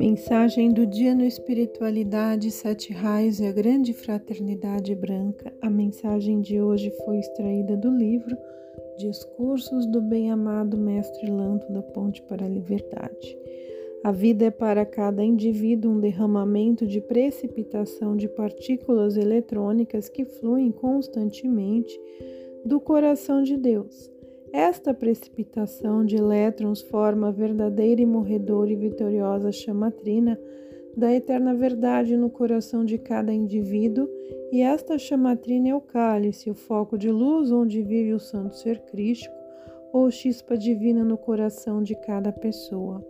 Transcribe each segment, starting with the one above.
Mensagem do dia no Espiritualidade, Sete Raios e a Grande Fraternidade Branca. A mensagem de hoje foi extraída do livro Discursos do Bem-Amado Mestre Lanto da Ponte para a Liberdade. A vida é para cada indivíduo um derramamento de precipitação de partículas eletrônicas que fluem constantemente do coração de Deus. Esta precipitação de elétrons forma a verdadeira e morredora e vitoriosa chamatrina da eterna verdade no coração de cada indivíduo, e esta chamatrina é o cálice, o foco de luz onde vive o santo ser crístico, ou chispa divina no coração de cada pessoa.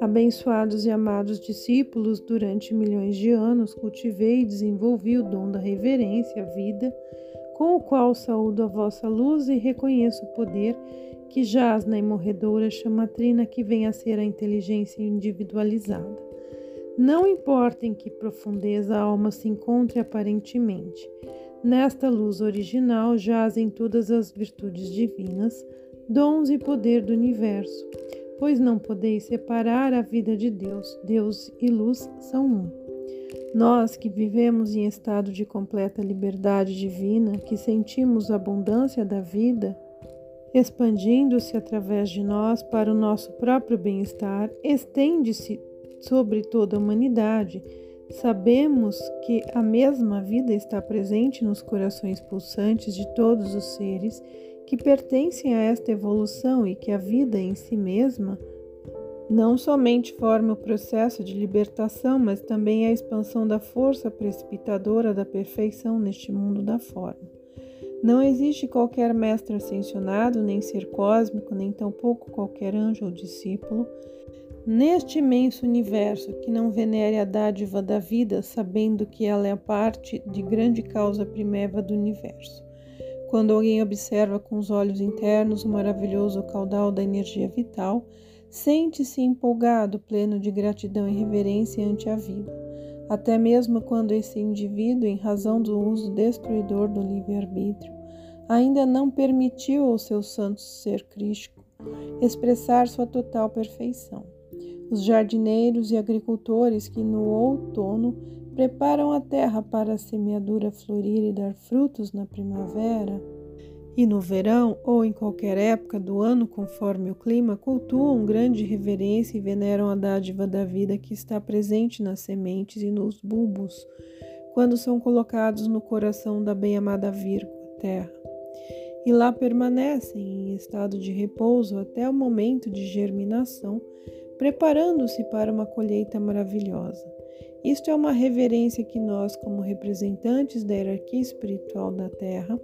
Abençoados e amados discípulos, durante milhões de anos cultivei e desenvolvi o dom da reverência à vida com o qual saúdo a vossa luz e reconheço o poder que jaz na imorredora chamatrina que vem a ser a inteligência individualizada. Não importa em que profundeza a alma se encontre aparentemente, nesta luz original jazem todas as virtudes divinas, dons e poder do universo, pois não podeis separar a vida de Deus. Deus e luz são um. Nós que vivemos em estado de completa liberdade divina, que sentimos a abundância da vida, expandindo-se através de nós para o nosso próprio bem-estar, estende-se sobre toda a humanidade. Sabemos que a mesma vida está presente nos corações pulsantes de todos os seres que pertencem a esta evolução e que a vida em si mesma não somente forma o processo de libertação, mas também a expansão da força precipitadora da perfeição neste mundo da forma. Não existe qualquer mestre ascensionado, nem ser cósmico, nem tampouco qualquer anjo ou discípulo, neste imenso universo que não venere a dádiva da vida, sabendo que ela é parte de grande causa primeva do universo. Quando alguém observa com os olhos internos o maravilhoso caudal da energia vital, Sente-se empolgado, pleno de gratidão e reverência ante a vida, até mesmo quando esse indivíduo, em razão do uso destruidor do livre-arbítrio, ainda não permitiu ao seu santo ser crístico expressar sua total perfeição. Os jardineiros e agricultores que no outono preparam a terra para a semeadura florir e dar frutos na primavera, e no verão ou em qualquer época do ano, conforme o clima, cultuam grande reverência e veneram a dádiva da vida que está presente nas sementes e nos bulbos, quando são colocados no coração da bem-amada Virgo, terra. E lá permanecem em estado de repouso até o momento de germinação, preparando-se para uma colheita maravilhosa. Isto é uma reverência que nós, como representantes da hierarquia espiritual da Terra,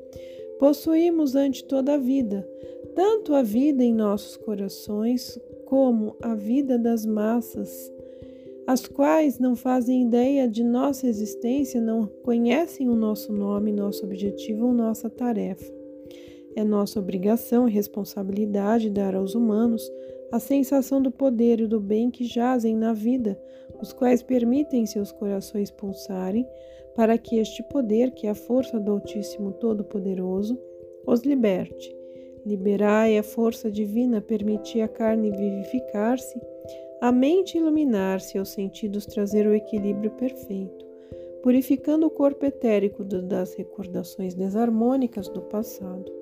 possuímos ante toda a vida, tanto a vida em nossos corações como a vida das massas, as quais não fazem ideia de nossa existência, não conhecem o nosso nome, nosso objetivo ou nossa tarefa. É nossa obrigação e responsabilidade dar aos humanos a sensação do poder e do bem que jazem na vida, os quais permitem seus corações pulsarem para que este poder, que é a força do Altíssimo Todo-Poderoso, os liberte. Liberai a força divina, permitir a carne vivificar-se, a mente iluminar-se e os sentidos trazer o equilíbrio perfeito, purificando o corpo etérico das recordações desarmônicas do passado.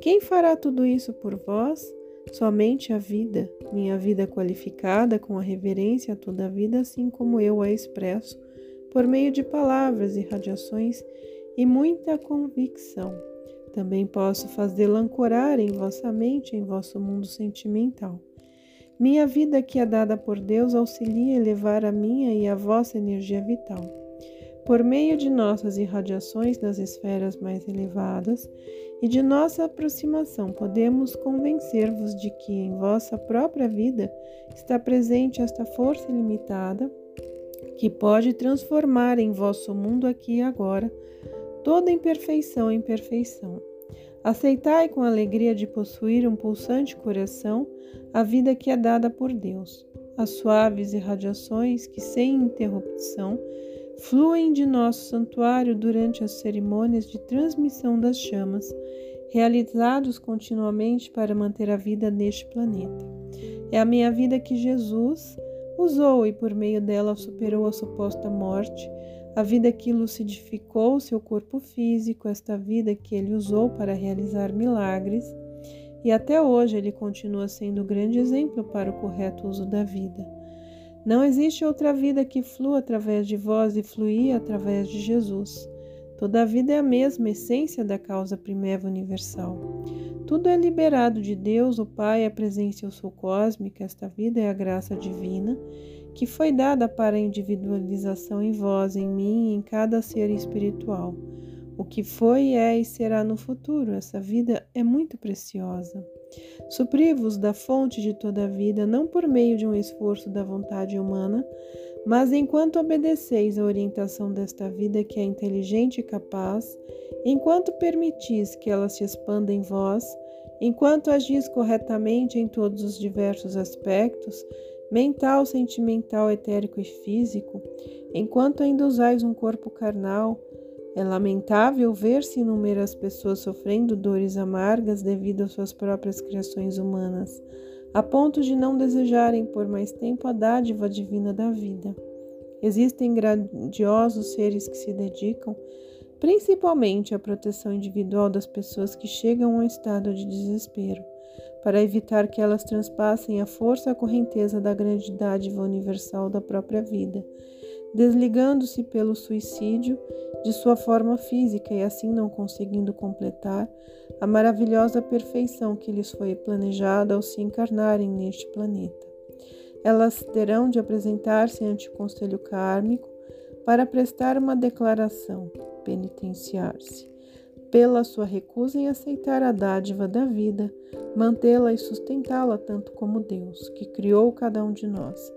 Quem fará tudo isso por vós? Somente a vida, minha vida qualificada com a reverência a toda a vida, assim como eu a expresso por meio de palavras e radiações e muita convicção. Também posso fazê-la ancorar em vossa mente, em vosso mundo sentimental. Minha vida que é dada por Deus auxilia a elevar a minha e a vossa energia vital. Por meio de nossas irradiações das esferas mais elevadas e de nossa aproximação, podemos convencer-vos de que em vossa própria vida está presente esta força ilimitada que pode transformar em vosso mundo aqui e agora toda imperfeição em perfeição. Aceitai com alegria de possuir um pulsante coração a vida que é dada por Deus. As suaves irradiações que, sem interrupção, fluem de nosso santuário durante as cerimônias de transmissão das chamas, realizados continuamente para manter a vida neste planeta. É a minha vida que Jesus usou e por meio dela superou a suposta morte, a vida que lucidificou seu corpo físico, esta vida que ele usou para realizar milagres, e até hoje ele continua sendo o grande exemplo para o correto uso da vida. Não existe outra vida que flua através de vós e fluir através de Jesus. Toda a vida é a mesma essência da causa primeva universal. Tudo é liberado de Deus, o Pai, a presença eu sou cósmica, esta vida é a graça divina, que foi dada para a individualização em vós, em mim em cada ser espiritual. O que foi, é e será no futuro, essa vida é muito preciosa. Supri-vos da fonte de toda a vida, não por meio de um esforço da vontade humana, mas enquanto obedeceis à orientação desta vida que é inteligente e capaz, enquanto permitis que ela se expanda em vós, enquanto agis corretamente em todos os diversos aspectos, mental, sentimental, etérico e físico, enquanto ainda usais um corpo carnal, é lamentável ver-se inúmeras pessoas sofrendo dores amargas devido às suas próprias criações humanas a ponto de não desejarem por mais tempo a dádiva divina da vida. Existem grandiosos seres que se dedicam principalmente à proteção individual das pessoas que chegam a um estado de desespero, para evitar que elas transpassem a força correnteza da grande dádiva universal da própria vida, desligando-se pelo suicídio de sua forma física e assim não conseguindo completar a maravilhosa perfeição que lhes foi planejada ao se encarnarem neste planeta. Elas terão de apresentar-se ante o Conselho Kármico para prestar uma declaração, penitenciar-se, pela sua recusa em aceitar a dádiva da vida, mantê-la e sustentá-la tanto como Deus, que criou cada um de nós,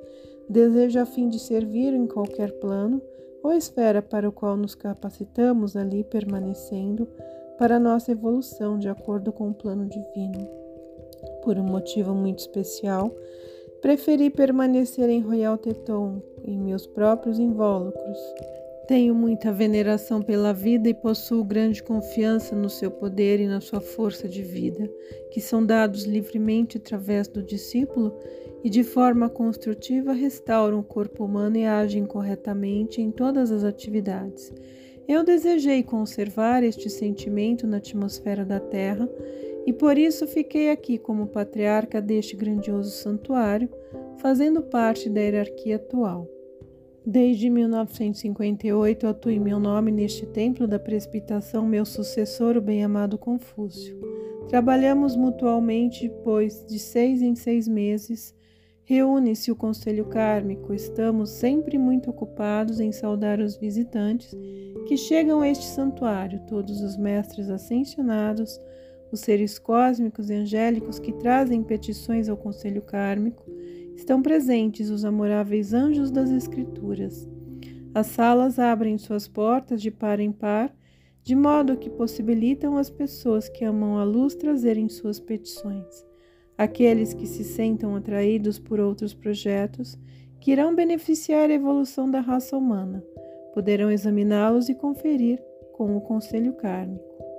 deseja a fim de servir em qualquer plano ou esfera para o qual nos capacitamos ali permanecendo para nossa evolução de acordo com o plano divino. Por um motivo muito especial, preferi permanecer em Royal Teton, em meus próprios invólucros. Tenho muita veneração pela vida e possuo grande confiança no seu poder e na sua força de vida, que são dados livremente através do discípulo e de forma construtiva restauram o corpo humano e agem corretamente em todas as atividades. Eu desejei conservar este sentimento na atmosfera da Terra e por isso fiquei aqui como patriarca deste grandioso santuário, fazendo parte da hierarquia atual. Desde 1958 atuo em meu nome neste templo da precipitação meu sucessor, o bem-amado Confúcio. Trabalhamos mutualmente, pois de seis em seis meses reúne-se o conselho kármico. Estamos sempre muito ocupados em saudar os visitantes que chegam a este santuário, todos os mestres ascensionados, os seres cósmicos e angélicos que trazem petições ao conselho kármico, estão presentes os amoráveis anjos das Escrituras. As salas abrem suas portas de par em par, de modo que possibilitam as pessoas que amam a luz trazerem suas petições. Aqueles que se sentam atraídos por outros projetos, que irão beneficiar a evolução da raça humana, poderão examiná-los e conferir com o conselho kármico.